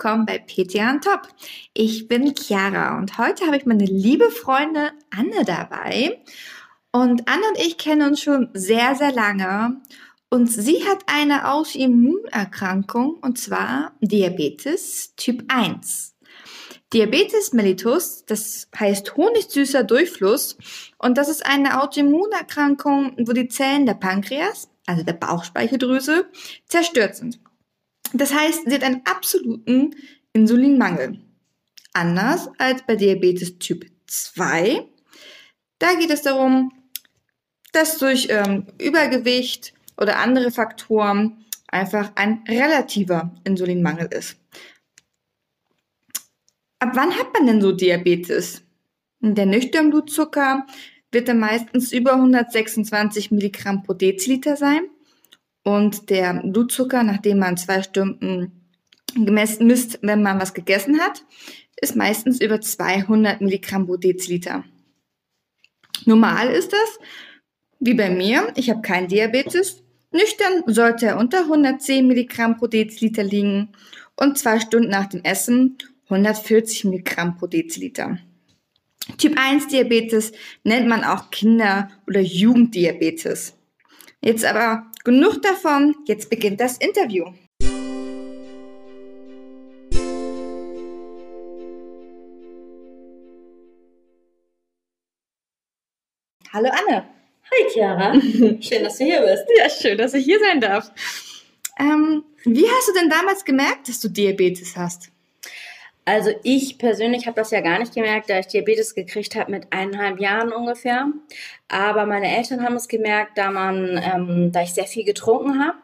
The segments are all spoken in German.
willkommen bei PTA on Top. Ich bin Chiara und heute habe ich meine liebe Freundin Anne dabei. Und Anne und ich kennen uns schon sehr, sehr lange. Und sie hat eine Autoimmunerkrankung und zwar Diabetes Typ 1. Diabetes mellitus, das heißt honigsüßer Durchfluss. Und das ist eine Autoimmunerkrankung, wo die Zellen der Pankreas, also der Bauchspeicheldrüse, zerstört sind. Das heißt, sie hat einen absoluten Insulinmangel. Anders als bei Diabetes Typ 2. Da geht es darum, dass durch ähm, Übergewicht oder andere Faktoren einfach ein relativer Insulinmangel ist. Ab wann hat man denn so Diabetes? Der nüchterne Blutzucker wird dann meistens über 126 Milligramm pro Deziliter sein. Und der Blutzucker, nachdem man zwei Stunden gemessen misst, wenn man was gegessen hat, ist meistens über 200 Milligramm pro Deziliter. Normal ist das, wie bei mir, ich habe keinen Diabetes. Nüchtern sollte er unter 110 Milligramm pro Deziliter liegen und zwei Stunden nach dem Essen 140 Milligramm pro Deziliter. Typ 1 Diabetes nennt man auch Kinder- oder Jugenddiabetes. Jetzt aber genug davon, jetzt beginnt das Interview. Hallo Anne. Hi Chiara, schön, dass du hier bist. Ja, schön, dass ich hier sein darf. Ähm, wie hast du denn damals gemerkt, dass du Diabetes hast? Also ich persönlich habe das ja gar nicht gemerkt, da ich Diabetes gekriegt habe mit eineinhalb Jahren ungefähr. Aber meine Eltern haben es gemerkt, da man, ähm, da ich sehr viel getrunken habe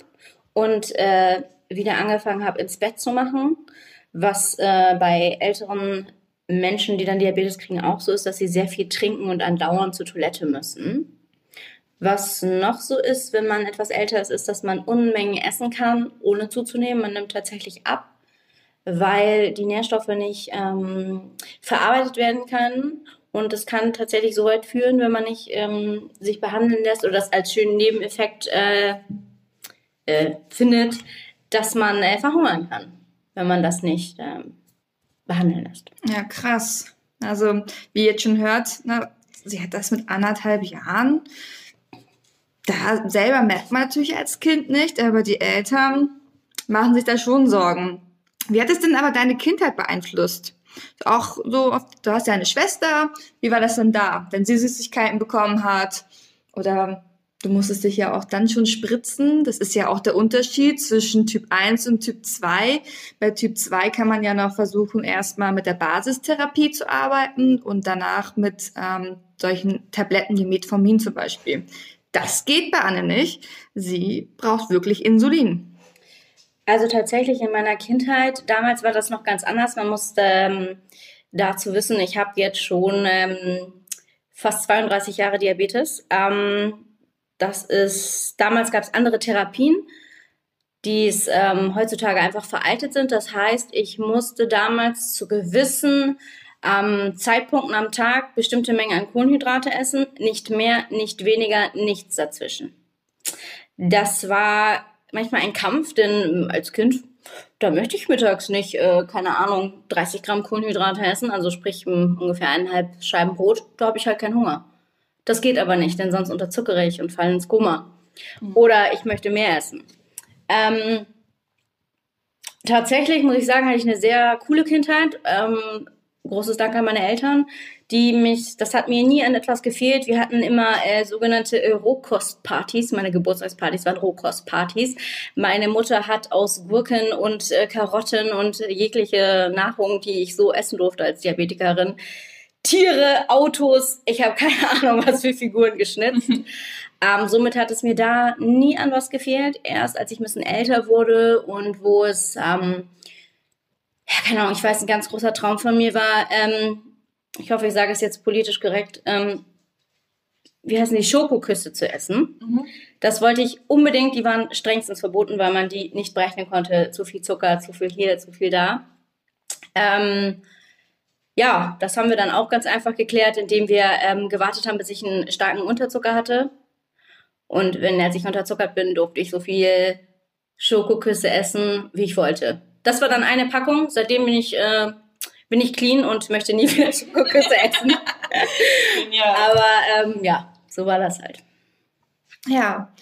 und äh, wieder angefangen habe, ins Bett zu machen, was äh, bei älteren Menschen, die dann Diabetes kriegen, auch so ist, dass sie sehr viel trinken und andauernd zur Toilette müssen. Was noch so ist, wenn man etwas älter ist, ist, dass man Unmengen essen kann, ohne zuzunehmen. Man nimmt tatsächlich ab weil die Nährstoffe nicht ähm, verarbeitet werden können. Und es kann tatsächlich so weit führen, wenn man nicht ähm, sich behandeln lässt oder das als schönen Nebeneffekt äh, äh, findet, dass man äh, verhungern kann, wenn man das nicht ähm, behandeln lässt. Ja, krass. Also, wie ihr jetzt schon hört, na, sie hat das mit anderthalb Jahren. Da selber merkt man natürlich als Kind nicht, aber die Eltern machen sich da schon Sorgen. Wie hat es denn aber deine Kindheit beeinflusst? Auch so, du hast ja eine Schwester. Wie war das denn da, wenn sie Süßigkeiten bekommen hat? Oder du musstest dich ja auch dann schon spritzen. Das ist ja auch der Unterschied zwischen Typ 1 und Typ 2. Bei Typ 2 kann man ja noch versuchen, erstmal mit der Basistherapie zu arbeiten und danach mit ähm, solchen Tabletten wie Metformin zum Beispiel. Das geht bei Anne nicht. Sie braucht wirklich Insulin. Also tatsächlich in meiner Kindheit, damals war das noch ganz anders. Man musste ähm, dazu wissen, ich habe jetzt schon ähm, fast 32 Jahre Diabetes. Ähm, das ist, damals gab es andere Therapien, die ähm, heutzutage einfach veraltet sind. Das heißt, ich musste damals zu gewissen ähm, Zeitpunkten am Tag bestimmte Mengen an Kohlenhydrate essen, nicht mehr, nicht weniger, nichts dazwischen. Das war manchmal ein Kampf, denn als Kind, da möchte ich mittags nicht, äh, keine Ahnung, 30 Gramm Kohlenhydrate essen, also sprich ungefähr eineinhalb Scheiben Brot, da habe ich halt keinen Hunger. Das geht aber nicht, denn sonst unterzuckere ich und falle ins Koma. Mhm. Oder ich möchte mehr essen. Ähm, tatsächlich muss ich sagen, hatte ich eine sehr coole Kindheit. Ähm, großes Dank an meine Eltern, die mich, das hat mir nie an etwas gefehlt. Wir hatten immer äh, sogenannte äh, Rohkostpartys. Meine Geburtstagspartys waren Rohkostpartys. Meine Mutter hat aus Gurken und äh, Karotten und jegliche Nahrung, die ich so essen durfte als Diabetikerin, Tiere, Autos, ich habe keine Ahnung, was für Figuren geschnitzt. Ähm, somit hat es mir da nie an was gefehlt. Erst als ich ein bisschen älter wurde und wo es ähm, ja, keine Ahnung, ich weiß, ein ganz großer Traum von mir war, ähm, ich hoffe, ich sage es jetzt politisch korrekt, ähm, wie heißen die, Schokoküsse zu essen. Mhm. Das wollte ich unbedingt, die waren strengstens verboten, weil man die nicht berechnen konnte. Zu viel Zucker, zu viel hier, zu viel da. Ähm, ja, das haben wir dann auch ganz einfach geklärt, indem wir ähm, gewartet haben, bis ich einen starken Unterzucker hatte. Und wenn als ich unterzuckert bin, durfte ich so viel Schokoküsse essen, wie ich wollte. Das war dann eine Packung. Seitdem bin ich, äh, bin ich clean und möchte nie wieder Schokoküsse essen. ja. Aber ähm, ja, so war das halt. Ja.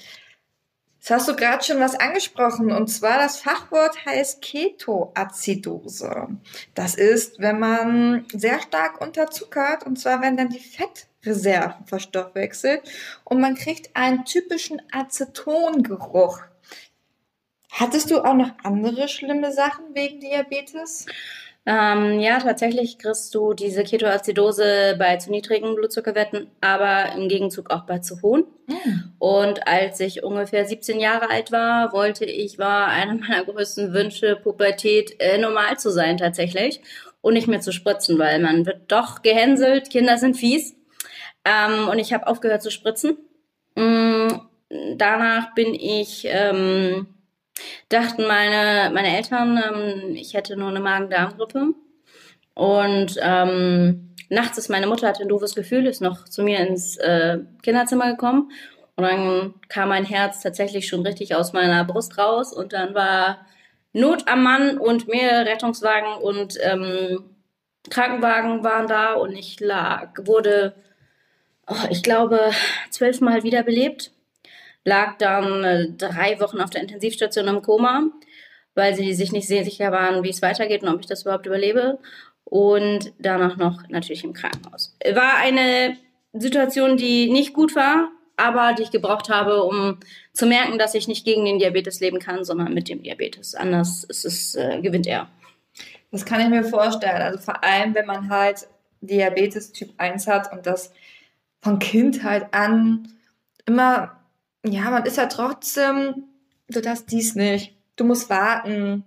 Jetzt hast du gerade schon was angesprochen und zwar das Fachwort heißt Ketoazidose. Das ist, wenn man sehr stark unterzuckert und zwar wenn dann die Fettreserven verstoffwechselt und man kriegt einen typischen Acetongeruch. Hattest du auch noch andere schlimme Sachen wegen Diabetes? Ähm, ja, tatsächlich kriegst du diese Ketoazidose bei zu niedrigen Blutzuckerwerten, aber im Gegenzug auch bei zu hohen. Mhm. Und als ich ungefähr 17 Jahre alt war, wollte ich, war einer meiner größten Wünsche, Pubertät äh, normal zu sein tatsächlich und nicht mehr zu spritzen, weil man wird doch gehänselt, Kinder sind fies. Ähm, und ich habe aufgehört zu spritzen. Mhm. Danach bin ich ähm, dachten meine, meine Eltern, ähm, ich hätte nur eine Magen-Darm-Grippe. Und ähm, nachts ist meine Mutter, hatte ein doofes Gefühl, ist noch zu mir ins äh, Kinderzimmer gekommen. Und dann kam mein Herz tatsächlich schon richtig aus meiner Brust raus. Und dann war Not am Mann und mehrere Rettungswagen und ähm, Krankenwagen waren da. Und ich lag, wurde, oh, ich glaube, zwölfmal wiederbelebt lag dann äh, drei Wochen auf der Intensivstation im Koma, weil sie sich nicht sehr sicher waren, wie es weitergeht und ob ich das überhaupt überlebe. Und danach noch natürlich im Krankenhaus. War eine Situation, die nicht gut war, aber die ich gebraucht habe, um zu merken, dass ich nicht gegen den Diabetes leben kann, sondern mit dem Diabetes. Anders ist es, äh, gewinnt er. Das kann ich mir vorstellen. Also vor allem, wenn man halt Diabetes Typ 1 hat und das von Kindheit an immer ja, man ist ja trotzdem, du darfst dies nicht. Du musst warten.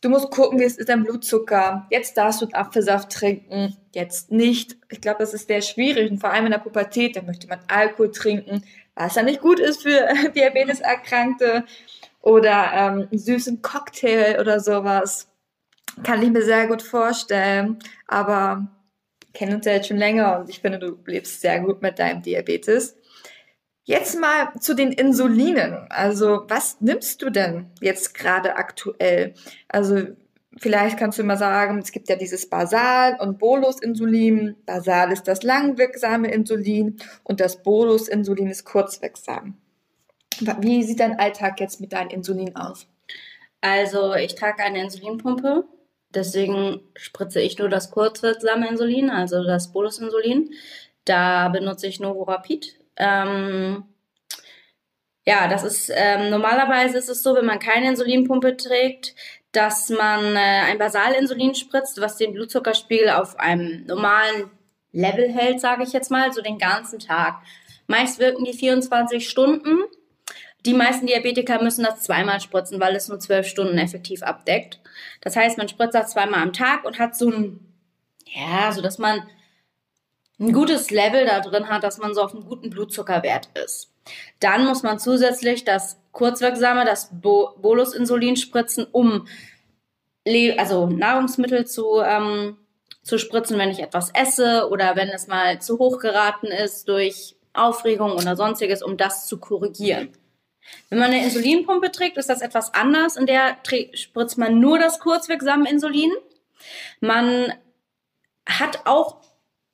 Du musst gucken, wie es ist dein Blutzucker. Jetzt darfst du Apfelsaft trinken, jetzt nicht. Ich glaube, das ist sehr schwierig und vor allem in der Pubertät, da möchte man Alkohol trinken, was ja nicht gut ist für Diabeteserkrankte oder ähm, einen süßen Cocktail oder sowas. Kann ich mir sehr gut vorstellen, aber kennen uns ja jetzt schon länger und ich finde, du lebst sehr gut mit deinem Diabetes. Jetzt mal zu den Insulinen. Also was nimmst du denn jetzt gerade aktuell? Also vielleicht kannst du mal sagen, es gibt ja dieses Basal- und Bolus-Insulin. Basal ist das langwirksame Insulin und das Bolus-Insulin ist kurzwirksam. Wie sieht dein Alltag jetzt mit deinem Insulin aus? Also ich trage eine Insulinpumpe, deswegen spritze ich nur das kurzwirksame Insulin, also das Bolus-Insulin. Da benutze ich Novorapid ähm, ja, das ist ähm, normalerweise ist es so, wenn man keine Insulinpumpe trägt, dass man äh, ein Basalinsulin spritzt, was den Blutzuckerspiegel auf einem normalen Level hält, sage ich jetzt mal, so den ganzen Tag. Meist wirken die 24 Stunden. Die meisten Diabetiker müssen das zweimal spritzen, weil es nur 12 Stunden effektiv abdeckt. Das heißt, man spritzt das zweimal am Tag und hat so ein, ja, so dass man ein gutes Level da drin hat, dass man so auf einem guten Blutzuckerwert ist. Dann muss man zusätzlich das kurzwirksame, das Bo Bolusinsulin spritzen, um Le also Nahrungsmittel zu, ähm, zu spritzen, wenn ich etwas esse oder wenn es mal zu hoch geraten ist durch Aufregung oder sonstiges, um das zu korrigieren. Wenn man eine Insulinpumpe trägt, ist das etwas anders. In der spritzt man nur das kurzwirksame Insulin. Man hat auch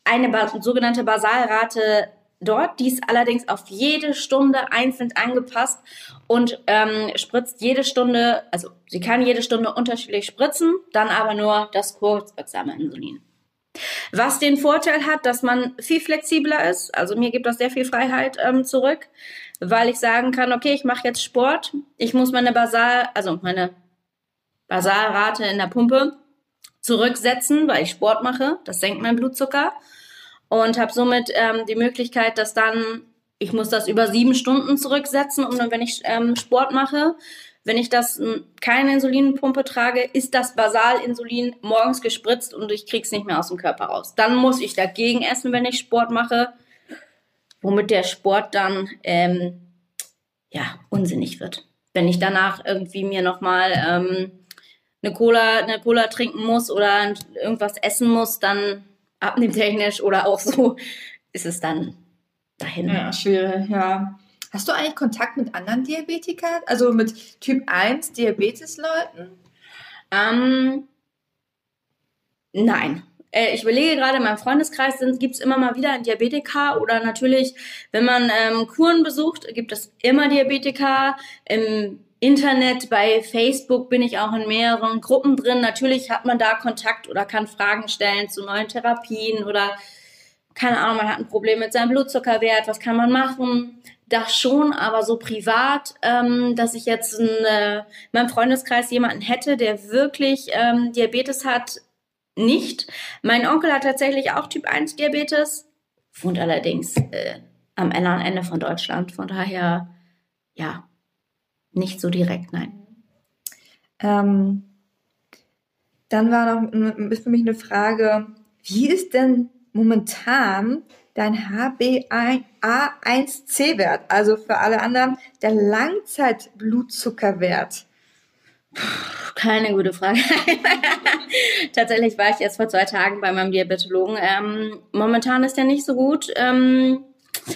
eine sogenannte Basalrate dort. Die ist allerdings auf jede Stunde einzeln angepasst und ähm, spritzt jede Stunde, also sie kann jede Stunde unterschiedlich spritzen, dann aber nur das kurzwirksame Insulin. Was den Vorteil hat, dass man viel flexibler ist. Also mir gibt das sehr viel Freiheit ähm, zurück, weil ich sagen kann, okay, ich mache jetzt Sport, ich muss meine Basal, also meine Basalrate in der Pumpe zurücksetzen, weil ich Sport mache. Das senkt mein Blutzucker. Und habe somit ähm, die Möglichkeit, dass dann, ich muss das über sieben Stunden zurücksetzen, und dann, wenn ich ähm, Sport mache, wenn ich das keine Insulinpumpe trage, ist das Basalinsulin morgens gespritzt und ich krieg's nicht mehr aus dem Körper raus. Dann muss ich dagegen essen, wenn ich Sport mache, womit der Sport dann ähm, ja unsinnig wird. Wenn ich danach irgendwie mir nochmal ähm, eine Cola, eine Cola trinken muss oder irgendwas essen muss, dann abnehmtechnisch oder auch so ist es dann dahin. Ja, schwierig, ja. Hast du eigentlich Kontakt mit anderen Diabetikern? Also mit Typ 1 Diabetesleuten? Ähm, nein. Äh, ich überlege gerade, in meinem Freundeskreis gibt es immer mal wieder einen Diabetiker oder natürlich, wenn man ähm, Kuren besucht, gibt es immer Diabetiker. Im Internet, bei Facebook bin ich auch in mehreren Gruppen drin. Natürlich hat man da Kontakt oder kann Fragen stellen zu neuen Therapien oder keine Ahnung, man hat ein Problem mit seinem Blutzuckerwert, was kann man machen? Das schon, aber so privat, ähm, dass ich jetzt in, äh, in meinem Freundeskreis jemanden hätte, der wirklich ähm, Diabetes hat, nicht. Mein Onkel hat tatsächlich auch Typ 1 Diabetes, wohnt allerdings äh, am anderen Ende von Deutschland. Von daher, ja, nicht so direkt, nein. Ähm, dann war noch ist für mich eine Frage, wie ist denn momentan dein HbA1c-Wert, also für alle anderen der Langzeitblutzuckerwert? Keine gute Frage. Tatsächlich war ich jetzt vor zwei Tagen bei meinem Diabetologen. Ähm, momentan ist der nicht so gut. Ähm,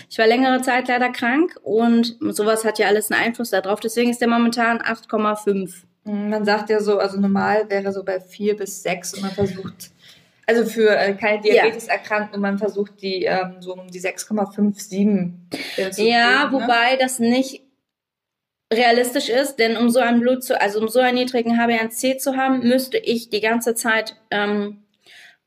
ich war längere Zeit leider krank und sowas hat ja alles einen Einfluss darauf. Deswegen ist der momentan 8,5. Mhm, man sagt ja so, also normal wäre so bei 4 bis 6 und man versucht, also für äh, keine Diabetes ja. erkrankt und man versucht die ähm, so um die 6,57 äh, Ja, kriegen, ne? wobei das nicht realistisch ist, denn um so ein Blut zu, also um so einen niedrigen HbA1c zu haben, müsste ich die ganze Zeit ähm,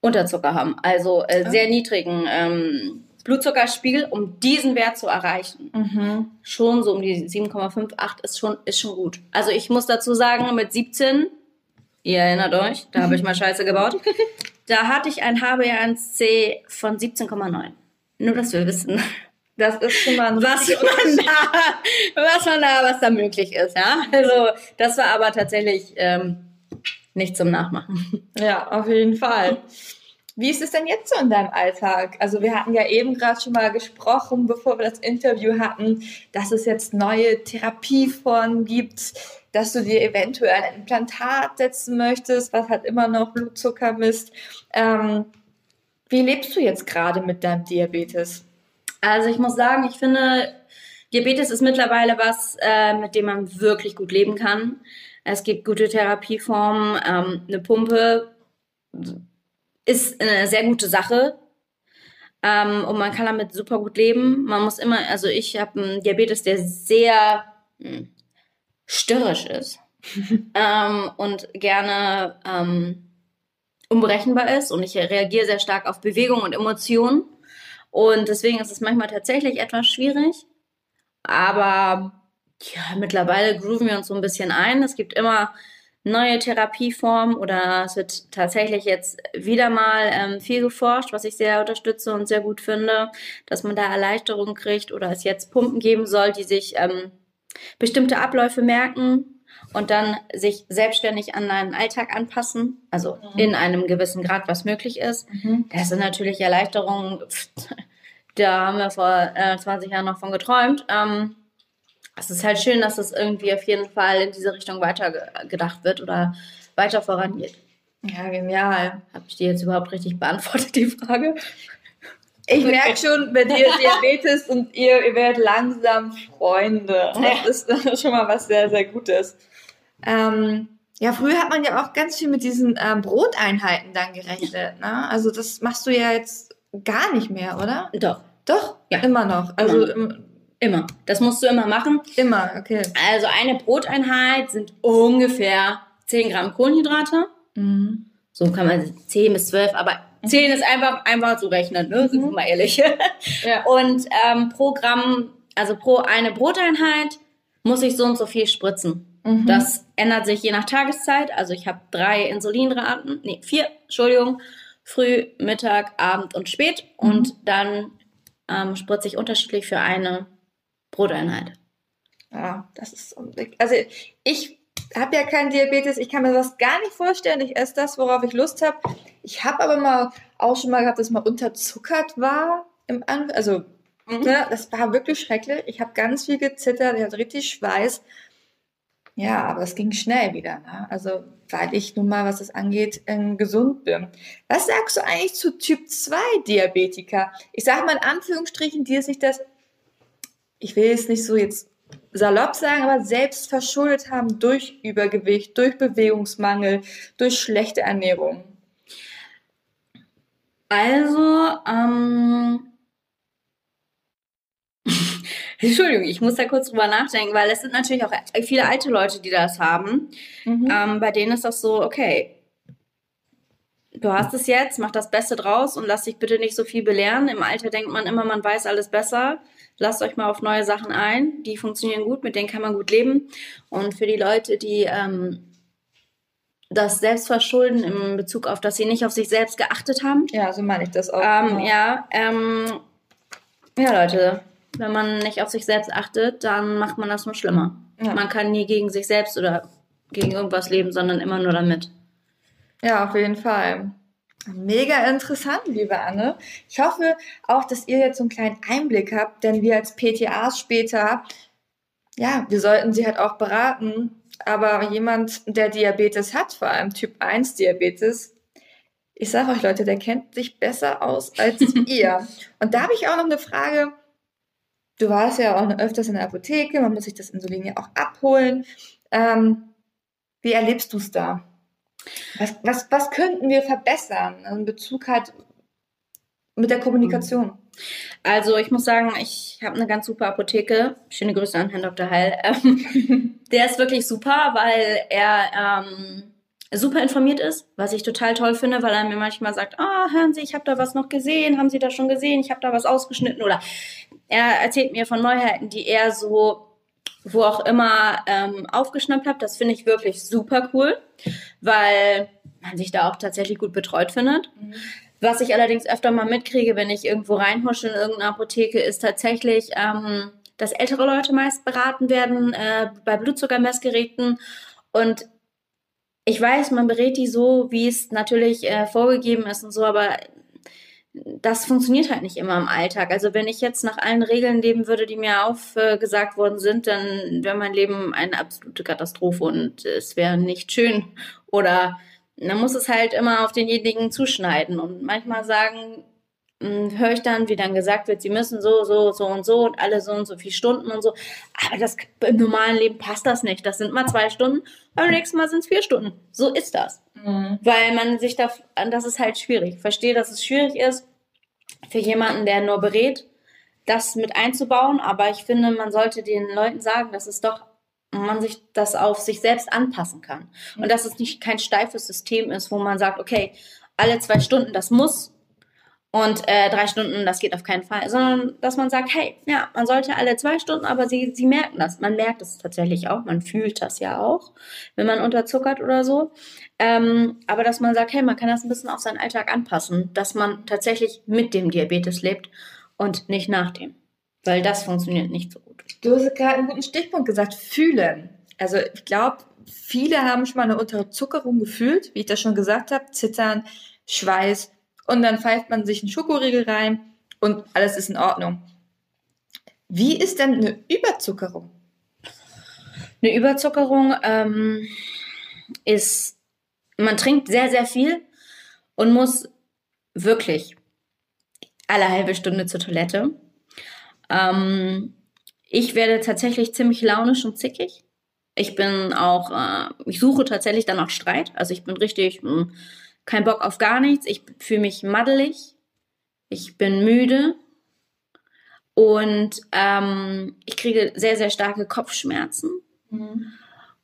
Unterzucker haben, also äh, sehr niedrigen ähm, Blutzuckerspiegel, um diesen Wert zu erreichen. Mhm. Schon so um die 7,58 ist schon, ist schon gut. Also ich muss dazu sagen, mit 17, ihr erinnert euch, da habe ich mal Scheiße gebaut, da hatte ich ein HbA1c von 17,9. Nur, dass wir wissen. Das ist schon mal ein was man da, was man da, was da möglich ist, ja. Also das war aber tatsächlich ähm, nicht zum Nachmachen. Ja, auf jeden Fall. Wie ist es denn jetzt so in deinem Alltag? Also wir hatten ja eben gerade schon mal gesprochen, bevor wir das Interview hatten, dass es jetzt neue Therapieformen gibt, dass du dir eventuell ein Implantat setzen möchtest, was halt immer noch Blutzucker misst. Ähm, wie lebst du jetzt gerade mit deinem Diabetes? Also ich muss sagen, ich finde, Diabetes ist mittlerweile was, äh, mit dem man wirklich gut leben kann. Es gibt gute Therapieformen, ähm, eine Pumpe ist eine sehr gute Sache. Ähm, und man kann damit super gut leben. Man muss immer, also ich habe einen Diabetes, der sehr mh, hm, störrisch ist ähm, und gerne ähm, unberechenbar ist. Und ich reagiere sehr stark auf Bewegung und Emotionen. Und deswegen ist es manchmal tatsächlich etwas schwierig. Aber ja, mittlerweile grooven wir uns so ein bisschen ein. Es gibt immer neue Therapieformen oder es wird tatsächlich jetzt wieder mal ähm, viel geforscht, was ich sehr unterstütze und sehr gut finde, dass man da Erleichterung kriegt oder es jetzt Pumpen geben soll, die sich ähm, bestimmte Abläufe merken und dann sich selbstständig an deinen Alltag anpassen, also mhm. in einem gewissen Grad, was möglich ist. Mhm. Das sind natürlich Erleichterungen, da haben wir vor äh, 20 Jahren noch von geträumt. Ähm, es ist halt schön, dass es irgendwie auf jeden Fall in diese Richtung weiter gedacht wird oder weiter vorangeht. Ja, genial. Habe ich dir jetzt überhaupt richtig beantwortet, die Frage? Ich merke schon, bei dir Diabetes und ihr, ihr werdet langsam Freunde. Das ist schon mal was sehr, sehr Gutes. Ähm, ja, früher hat man ja auch ganz viel mit diesen ähm, Broteinheiten dann gerechnet. Ne? Also das machst du ja jetzt gar nicht mehr, oder? Doch. Doch? Ja. Immer noch. Also immer. Immer. Das musst du immer machen. Immer, okay. Also eine Broteinheit sind ungefähr 10 Gramm Kohlenhydrate. Mhm. So kann man 10 bis 12, aber 10 ist einfach, einfach zu rechnen, ne? Mhm. Sind wir mal ehrlich. ja. Und ähm, pro Gramm, also pro eine Broteinheit muss ich so und so viel spritzen. Mhm. Das ändert sich je nach Tageszeit. Also ich habe drei Insulinraten, nee, vier, Entschuldigung, früh, Mittag, Abend und spät. Mhm. Und dann ähm, spritze ich unterschiedlich für eine Broteinheit. Ja, das ist also ich habe ja keinen Diabetes, ich kann mir das gar nicht vorstellen. Ich esse das, worauf ich Lust habe. Ich habe aber mal auch schon mal gehabt, dass mal unterzuckert war im An also mhm. ne, das war wirklich schrecklich. Ich habe ganz viel gezittert, ich hatte richtig Schweiß. Ja, aber es ging schnell wieder. Ne? Also, weil ich nun mal, was das angeht, äh, gesund bin. Was sagst du eigentlich zu Typ 2 Diabetiker? Ich sage mal in Anführungsstrichen, die sich das ich will es nicht so jetzt salopp sagen, aber selbst verschuldet haben durch Übergewicht, durch Bewegungsmangel, durch schlechte Ernährung? Also, ähm, Entschuldigung, ich muss da kurz drüber nachdenken, weil es sind natürlich auch viele alte Leute, die das haben. Mhm. Ähm, bei denen ist das so, okay, du hast es jetzt, mach das Beste draus und lass dich bitte nicht so viel belehren. Im Alter denkt man immer, man weiß alles besser. Lasst euch mal auf neue Sachen ein. Die funktionieren gut, mit denen kann man gut leben. Und für die Leute, die ähm, das Selbstverschulden in Bezug auf, dass sie nicht auf sich selbst geachtet haben. Ja, so meine ich das auch. Ähm, genau. ja, ähm, ja, Leute, wenn man nicht auf sich selbst achtet, dann macht man das nur schlimmer. Ja. Man kann nie gegen sich selbst oder gegen irgendwas leben, sondern immer nur damit. Ja, auf jeden Fall. Mega interessant, liebe Anne. Ich hoffe auch, dass ihr jetzt so einen kleinen Einblick habt, denn wir als PTAs später, ja, wir sollten sie halt auch beraten. Aber jemand, der Diabetes hat, vor allem Typ 1 Diabetes, ich sage euch Leute, der kennt sich besser aus als ihr. Und da habe ich auch noch eine Frage, du warst ja auch öfters in der Apotheke, man muss sich das Insulin ja auch abholen. Ähm, wie erlebst du es da? Was, was, was könnten wir verbessern in Bezug halt mit der Kommunikation? Also ich muss sagen, ich habe eine ganz super Apotheke. Schöne Grüße an Herrn Dr. Heil. Ähm, der ist wirklich super, weil er ähm, super informiert ist, was ich total toll finde, weil er mir manchmal sagt, ah, oh, hören Sie, ich habe da was noch gesehen, haben Sie das schon gesehen, ich habe da was ausgeschnitten oder er erzählt mir von Neuheiten, die er so wo auch immer ähm, aufgeschnappt hat. Das finde ich wirklich super cool, weil man sich da auch tatsächlich gut betreut findet. Mhm. Was ich allerdings öfter mal mitkriege, wenn ich irgendwo reinhusche in irgendeine Apotheke, ist tatsächlich, ähm, dass ältere Leute meist beraten werden äh, bei Blutzuckermessgeräten und ich weiß, man berät die so, wie es natürlich äh, vorgegeben ist und so, aber das funktioniert halt nicht immer im Alltag. Also wenn ich jetzt nach allen Regeln leben würde, die mir aufgesagt worden sind, dann wäre mein Leben eine absolute Katastrophe und es wäre nicht schön. Oder man muss es halt immer auf denjenigen zuschneiden und manchmal sagen, höre ich dann, wie dann gesagt wird, sie müssen so, so, so und so und alle so und so viele Stunden und so. Aber das, im normalen Leben passt das nicht. Das sind mal zwei Stunden, beim nächsten Mal sind es vier Stunden. So ist das. Mhm. Weil man sich da, das ist halt schwierig. Ich verstehe, dass es schwierig ist für jemanden, der nur berät, das mit einzubauen. Aber ich finde, man sollte den Leuten sagen, dass es doch man sich das auf sich selbst anpassen kann. Und dass es nicht kein steifes System ist, wo man sagt, okay, alle zwei Stunden, das muss und äh, drei Stunden, das geht auf keinen Fall, sondern dass man sagt, hey, ja, man sollte alle zwei Stunden, aber sie, sie merken das. Man merkt es tatsächlich auch, man fühlt das ja auch, wenn man unterzuckert oder so. Ähm, aber dass man sagt, hey, man kann das ein bisschen auf seinen Alltag anpassen, dass man tatsächlich mit dem Diabetes lebt und nicht nach dem. Weil das funktioniert nicht so gut. Du hast gerade einen guten Stichpunkt gesagt, fühlen. Also ich glaube, viele haben schon mal eine Unterzuckerung gefühlt, wie ich das schon gesagt habe, Zittern, Schweiß, und dann pfeift man sich einen Schokoriegel rein und alles ist in Ordnung. Wie ist denn eine Überzuckerung? Eine Überzuckerung ähm, ist, man trinkt sehr, sehr viel und muss wirklich alle halbe Stunde zur Toilette. Ähm, ich werde tatsächlich ziemlich launisch und zickig. Ich bin auch, äh, ich suche tatsächlich dann auch Streit. Also ich bin richtig, mh, hm, kein Bock auf gar nichts. Ich fühle mich maddelig. Ich bin müde. Und ähm, ich kriege sehr, sehr starke Kopfschmerzen. Mhm.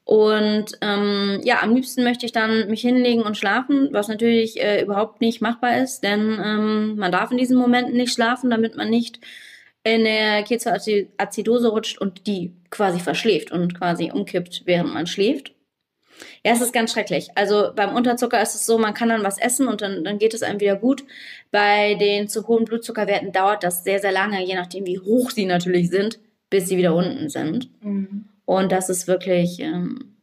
Und ähm, ja, am liebsten möchte ich dann mich hinlegen und schlafen, was natürlich äh, überhaupt nicht machbar ist, denn ähm, man darf in diesen Momenten nicht schlafen, damit man nicht in der Ketoazidose rutscht und die quasi verschläft und quasi umkippt, während man schläft. Ja, es ist ganz schrecklich. Also beim Unterzucker ist es so, man kann dann was essen und dann, dann geht es einem wieder gut. Bei den zu hohen Blutzuckerwerten dauert das sehr, sehr lange, je nachdem, wie hoch sie natürlich sind, bis sie wieder unten sind. Mhm. Und das ist wirklich, ähm,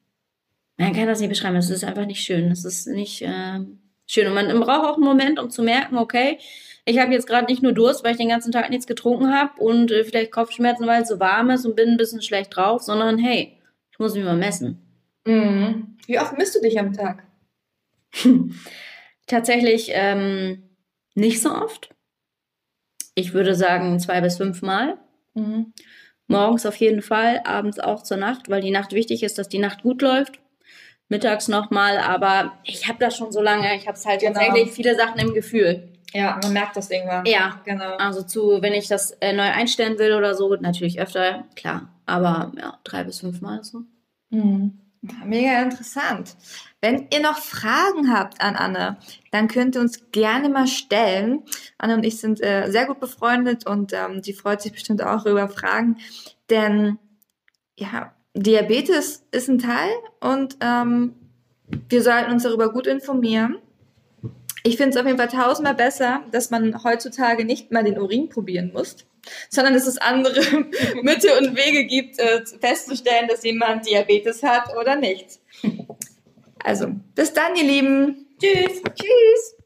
man kann das nicht beschreiben, es ist einfach nicht schön. Es ist nicht äh, schön. Und man braucht auch einen Moment, um zu merken, okay, ich habe jetzt gerade nicht nur Durst, weil ich den ganzen Tag nichts getrunken habe und äh, vielleicht Kopfschmerzen, weil es so warm ist und bin ein bisschen schlecht drauf, sondern hey, ich muss mich mal messen. Mhm. Wie oft misst du dich am Tag? Tatsächlich ähm, nicht so oft. Ich würde sagen zwei bis fünf Mal. Mhm. Morgens auf jeden Fall, abends auch zur Nacht, weil die Nacht wichtig ist, dass die Nacht gut läuft. Mittags nochmal, aber ich habe das schon so lange. Ich habe es halt Genau. tatsächlich viele Sachen im Gefühl. Ja, man merkt das irgendwann. Ja, Genau. also zu, wenn ich das äh, neu einstellen will oder so, natürlich öfter, klar. Aber ja, drei bis fünf Mal so. Mhm. Mega interessant. Wenn ihr noch Fragen habt an Anne, dann könnt ihr uns gerne mal stellen. Anne und ich sind äh, sehr gut befreundet und ähm, sie freut sich bestimmt auch über Fragen, denn ja, Diabetes ist ein Teil und ähm, wir sollten uns darüber gut informieren. Ich finde es auf jeden Fall tausendmal besser, dass man heutzutage nicht mal den Urin probieren muss, sondern dass es andere Mittel und Wege gibt, äh, festzustellen, dass jemand Diabetes hat oder nicht. Also, bis dann, ihr Lieben. Tschüss. Tschüss.